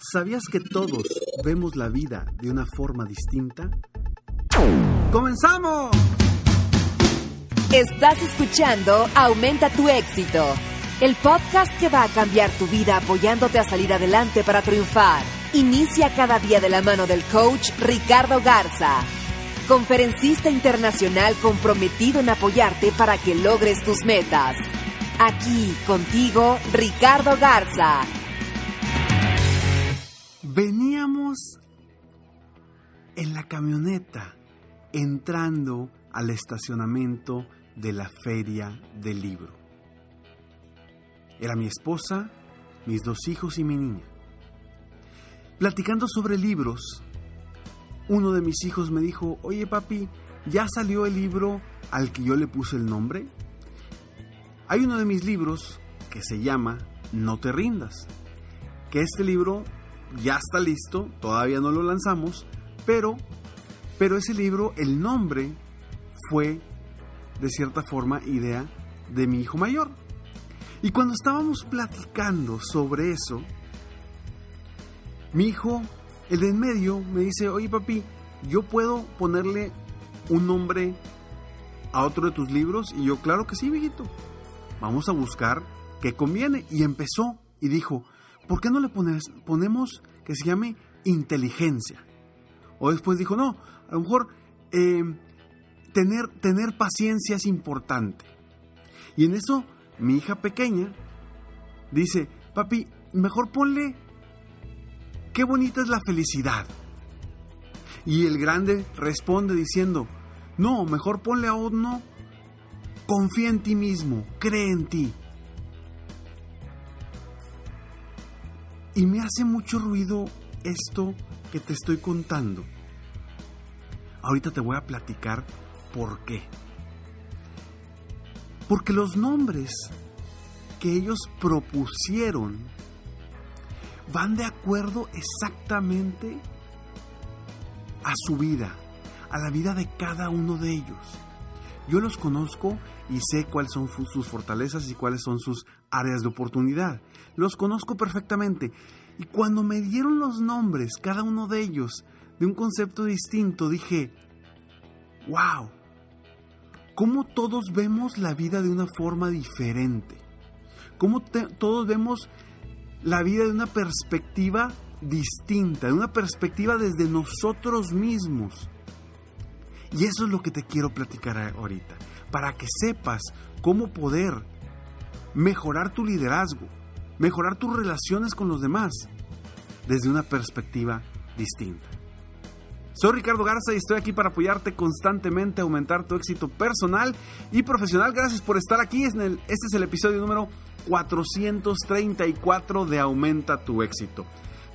¿Sabías que todos vemos la vida de una forma distinta? ¡Comenzamos! Estás escuchando Aumenta tu éxito, el podcast que va a cambiar tu vida apoyándote a salir adelante para triunfar. Inicia cada día de la mano del coach Ricardo Garza, conferencista internacional comprometido en apoyarte para que logres tus metas. Aquí contigo, Ricardo Garza. Veníamos en la camioneta entrando al estacionamiento de la feria del libro. Era mi esposa, mis dos hijos y mi niña. Platicando sobre libros, uno de mis hijos me dijo, oye papi, ¿ya salió el libro al que yo le puse el nombre? Hay uno de mis libros que se llama No te rindas, que este libro ya está listo, todavía no lo lanzamos, pero, pero ese libro, el nombre fue de cierta forma idea de mi hijo mayor. Y cuando estábamos platicando sobre eso, mi hijo, el de en medio, me dice, oye papi, ¿yo puedo ponerle un nombre a otro de tus libros? Y yo, claro que sí, viejito. Vamos a buscar qué conviene. Y empezó y dijo, ¿por qué no le pones, ponemos que se llame inteligencia? O después dijo, no, a lo mejor eh, tener, tener paciencia es importante. Y en eso mi hija pequeña dice, papi, mejor ponle, qué bonita es la felicidad. Y el grande responde diciendo, no, mejor ponle a uno, confía en ti mismo, cree en ti. Y me hace mucho ruido esto que te estoy contando. Ahorita te voy a platicar por qué. Porque los nombres que ellos propusieron van de acuerdo exactamente a su vida, a la vida de cada uno de ellos. Yo los conozco y sé cuáles son sus fortalezas y cuáles son sus áreas de oportunidad. Los conozco perfectamente. Y cuando me dieron los nombres, cada uno de ellos, de un concepto distinto, dije, wow, cómo todos vemos la vida de una forma diferente. Cómo todos vemos la vida de una perspectiva distinta, de una perspectiva desde nosotros mismos. Y eso es lo que te quiero platicar ahorita, para que sepas cómo poder mejorar tu liderazgo, mejorar tus relaciones con los demás desde una perspectiva distinta. Soy Ricardo Garza y estoy aquí para apoyarte constantemente a aumentar tu éxito personal y profesional. Gracias por estar aquí. Este es el episodio número 434 de Aumenta tu éxito.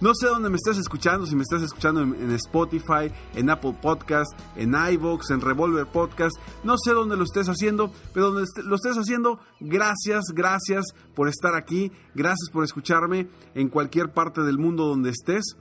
No sé dónde me estás escuchando, si me estás escuchando en, Spotify, en Apple Podcast, en iVoox, en Revolver Podcast. No sé dónde lo estés haciendo, pero donde lo estés haciendo, gracias, gracias por estar aquí. Gracias por escucharme en cualquier parte del mundo donde estés.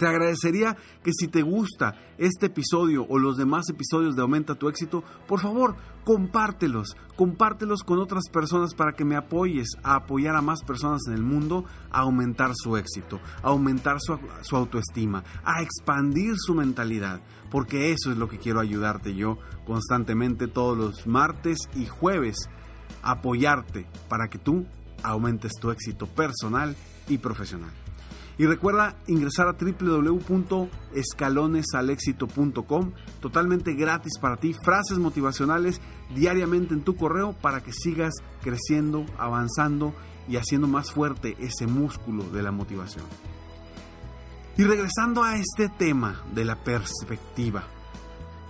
Te agradecería que si te gusta este episodio o los demás episodios de Aumenta tu éxito, por favor, compártelos, compártelos con otras personas para que me apoyes a apoyar a más personas en el mundo a aumentar su éxito, a aumentar su, su autoestima, a expandir su mentalidad, porque eso es lo que quiero ayudarte yo constantemente todos los martes y jueves, apoyarte para que tú aumentes tu éxito personal y profesional. Y recuerda ingresar a www.escalonesalexito.com, totalmente gratis para ti, frases motivacionales diariamente en tu correo para que sigas creciendo, avanzando y haciendo más fuerte ese músculo de la motivación. Y regresando a este tema de la perspectiva,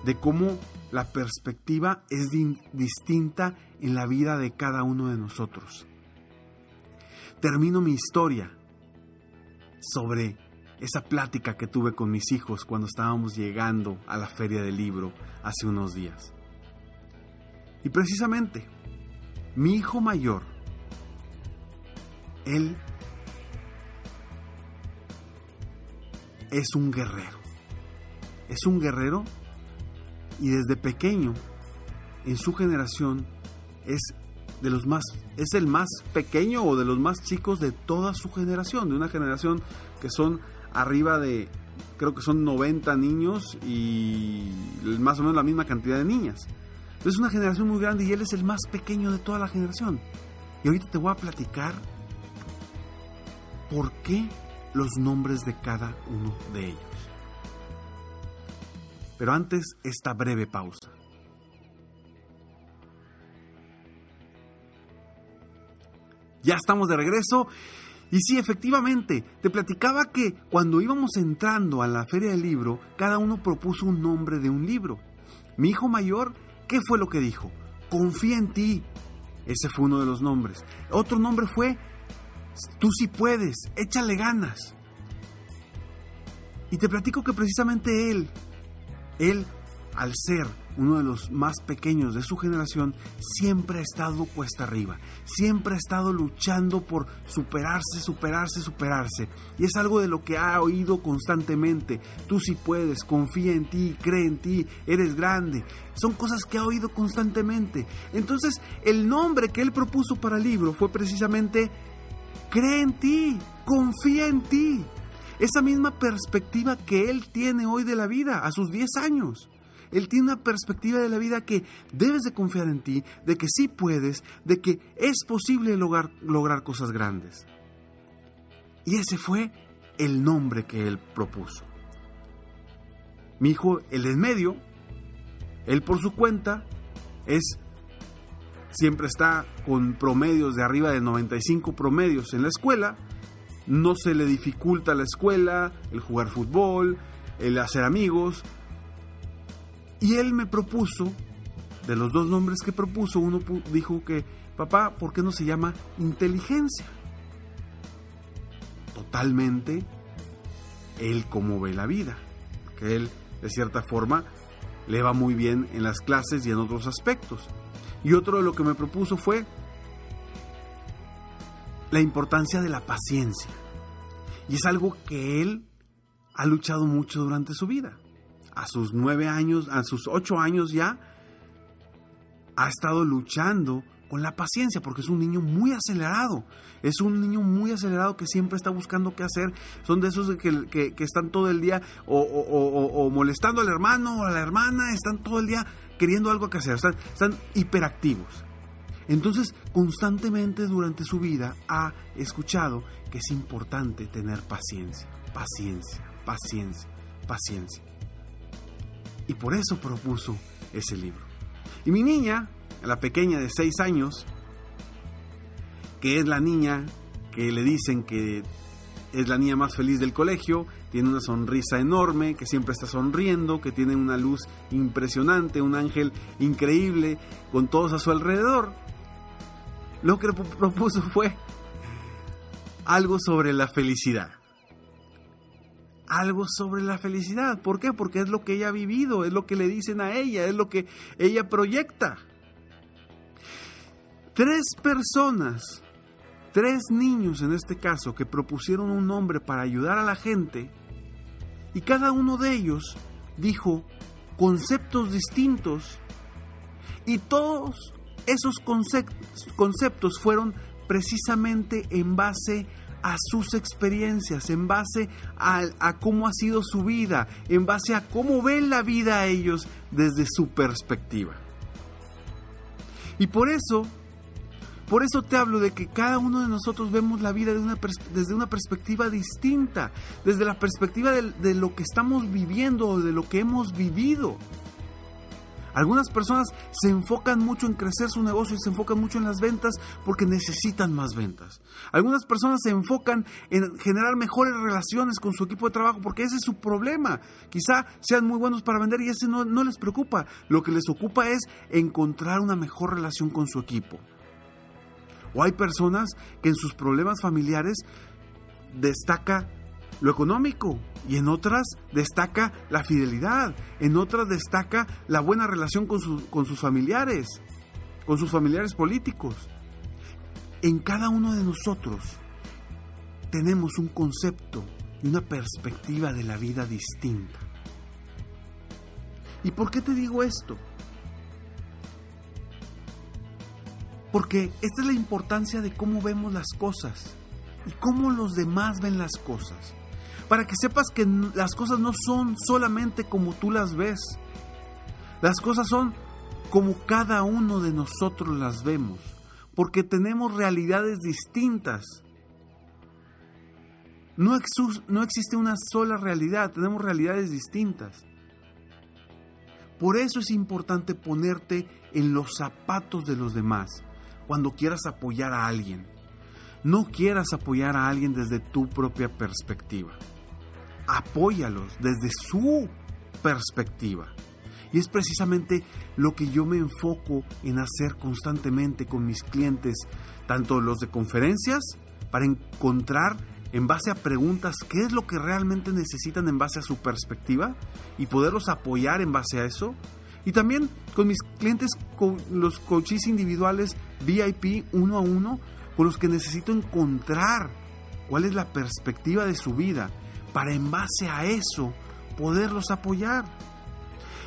de cómo la perspectiva es distinta en la vida de cada uno de nosotros. Termino mi historia sobre esa plática que tuve con mis hijos cuando estábamos llegando a la feria del libro hace unos días. Y precisamente, mi hijo mayor, él es un guerrero. Es un guerrero y desde pequeño, en su generación, es de los más, es el más pequeño o de los más chicos de toda su generación, de una generación que son arriba de, creo que son 90 niños y más o menos la misma cantidad de niñas. Es una generación muy grande y él es el más pequeño de toda la generación. Y ahorita te voy a platicar por qué los nombres de cada uno de ellos. Pero antes, esta breve pausa. Ya estamos de regreso. Y sí, efectivamente, te platicaba que cuando íbamos entrando a la feria del libro, cada uno propuso un nombre de un libro. Mi hijo mayor, ¿qué fue lo que dijo? Confía en ti. Ese fue uno de los nombres. Otro nombre fue, tú sí puedes, échale ganas. Y te platico que precisamente él, él, al ser uno de los más pequeños de su generación, siempre ha estado cuesta arriba, siempre ha estado luchando por superarse, superarse, superarse. Y es algo de lo que ha oído constantemente. Tú sí puedes, confía en ti, cree en ti, eres grande. Son cosas que ha oído constantemente. Entonces, el nombre que él propuso para el libro fue precisamente, cree en ti, confía en ti. Esa misma perspectiva que él tiene hoy de la vida, a sus 10 años. Él tiene una perspectiva de la vida que debes de confiar en ti, de que sí puedes, de que es posible lograr, lograr cosas grandes. Y ese fue el nombre que él propuso. Mi hijo, el en medio, él por su cuenta, es siempre está con promedios de arriba de 95 promedios en la escuela, no se le dificulta la escuela, el jugar fútbol, el hacer amigos. Y él me propuso, de los dos nombres que propuso, uno dijo que, papá, ¿por qué no se llama inteligencia? Totalmente él como ve la vida, que él de cierta forma le va muy bien en las clases y en otros aspectos. Y otro de lo que me propuso fue la importancia de la paciencia. Y es algo que él ha luchado mucho durante su vida. A sus nueve años, a sus ocho años ya, ha estado luchando con la paciencia, porque es un niño muy acelerado. Es un niño muy acelerado que siempre está buscando qué hacer. Son de esos que, que, están todo el día o, molestando al hermano o a la hermana, están todo el día queriendo algo que hacer, están, están hiperactivos. Entonces, constantemente durante su vida ha escuchado que es importante tener paciencia, paciencia, paciencia, paciencia. Y por eso propuso ese libro. Y mi niña, la pequeña de 6 años, que es la niña que le dicen que es la niña más feliz del colegio, tiene una sonrisa enorme, que siempre está sonriendo, que tiene una luz impresionante, un ángel increíble con todos a su alrededor lo que propuso fue algo sobre la felicidad. Algo sobre la felicidad. ¿Por qué? Porque es lo que ella ha vivido, es lo que le dicen a ella, es lo que ella proyecta. Tres personas, tres niños en este caso, que propusieron un nombre para ayudar a la gente, y cada uno de ellos dijo conceptos distintos, y todos esos conceptos fueron precisamente en base a sus experiencias, en base a, cómo ha sido su vida, en base a cómo ven la vida a ellos desde su perspectiva. Y por eso Por eso te hablo de que cada uno de nosotros vemos la vida desde una perspectiva distinta, desde la perspectiva de lo que estamos viviendo o de lo que hemos vivido. Algunas personas se enfocan mucho en crecer su negocio y se enfocan mucho en las ventas porque necesitan más ventas. Algunas personas se enfocan en generar mejores relaciones con su equipo de trabajo porque ese es su problema. Quizá sean muy buenos para vender y ese no, les preocupa. Lo que les ocupa es encontrar una mejor relación con su equipo. O hay personas que en sus problemas familiares destaca lo económico y en otras destaca la fidelidad, en otras destaca la buena relación con, con sus familiares, con sus familiares políticos. En cada uno de nosotros tenemos un concepto y una perspectiva de la vida distinta. ¿Y por qué te digo esto? Porque esta es la importancia de cómo vemos las cosas y cómo los demás ven las cosas para que sepas que las cosas no son solamente como tú las ves. Las cosas son como cada uno de nosotros las vemos, porque tenemos realidades distintas. No, no existe una sola realidad, tenemos realidades distintas. Por eso es importante ponerte en los zapatos de los demás cuando quieras apoyar a alguien. No quieras apoyar a alguien desde tu propia perspectiva apóyalos desde su perspectiva. Y es precisamente lo que yo me enfoco en hacer constantemente con mis clientes, tanto los de conferencias, para encontrar en base a preguntas qué es lo que realmente necesitan en base a su perspectiva y poderlos apoyar en base a eso. Y también con mis clientes, con los coaches individuales VIP uno a uno, con los que necesito encontrar cuál es la perspectiva de su vida para en base a eso poderlos apoyar.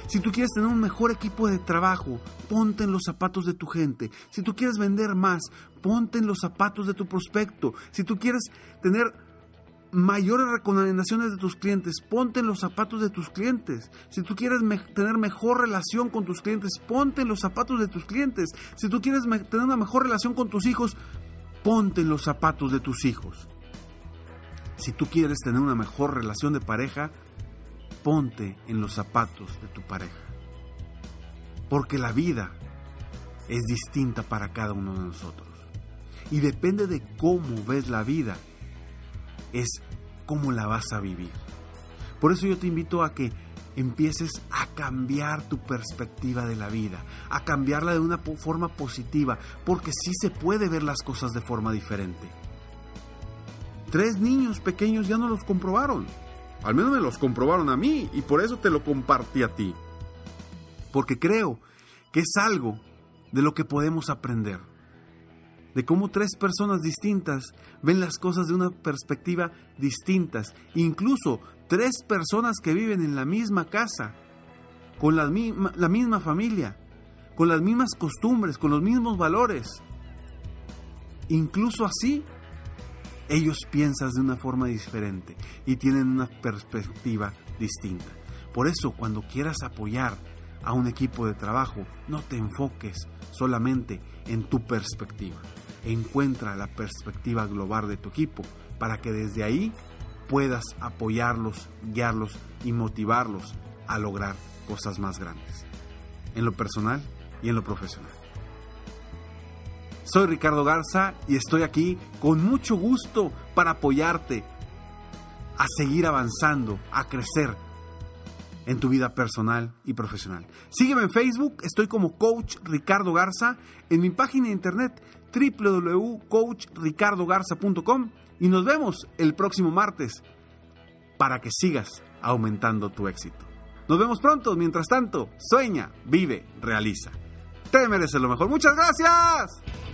Si tú quieres tener un mejor equipo de trabajo, ponte en los zapatos de tu gente. Si tú quieres vender más, ponte en los zapatos de tu prospecto. Si tú quieres tener mayores recomendaciones de tus clientes, ponte en los zapatos de tus clientes. Si tú quieres tener mejor relación con tus clientes, ponte en los zapatos de tus clientes. Si tú quieres tener una mejor relación con tus hijos, ponte en los zapatos de tus hijos. Si tú quieres tener una mejor relación de pareja, ponte en los zapatos de tu pareja. Porque la vida es distinta para cada uno de nosotros. Y depende de cómo ves la vida, es cómo la vas a vivir. Por eso yo te invito a que empieces a cambiar tu perspectiva de la vida, a cambiarla de una forma positiva, porque sí se puede ver las cosas de forma diferente. Tres niños pequeños ya no los comprobaron. Al menos me los comprobaron a mí y por eso te lo compartí a ti. Porque creo que es algo de lo que podemos aprender. De cómo tres personas distintas ven las cosas de una perspectiva distintas. Incluso tres personas que viven en la misma casa, con la misma, la misma familia, con las mismas costumbres, con los mismos valores. Incluso así ellos piensan de una forma diferente y tienen una perspectiva distinta. Por eso cuando quieras apoyar a un equipo de trabajo, no te enfoques solamente en tu perspectiva. Encuentra la perspectiva global de tu equipo para que desde ahí puedas apoyarlos, guiarlos y motivarlos a lograr cosas más grandes, en lo personal y en lo profesional. Soy Ricardo Garza y estoy aquí con mucho gusto para apoyarte a seguir avanzando, a crecer en tu vida personal y profesional. Sígueme en Facebook, estoy como Coach Ricardo Garza, en mi página de internet www.coachricardogarza.com y nos vemos el próximo martes para que sigas aumentando tu éxito. Nos vemos pronto, mientras tanto, sueña, vive, realiza. Te mereces lo mejor. Muchas gracias.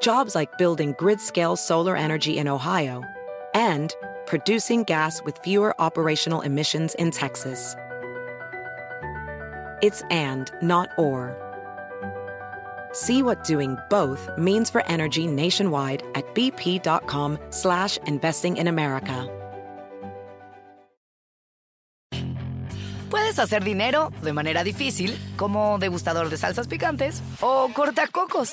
Jobs like building grid scale solar energy in Ohio and producing gas with fewer operational emissions in Texas. It's and, not or. See what doing both means for energy nationwide at bp.com slash investing in America. Puedes hacer dinero de manera difícil, como degustador de salsas picantes, o cortacocos,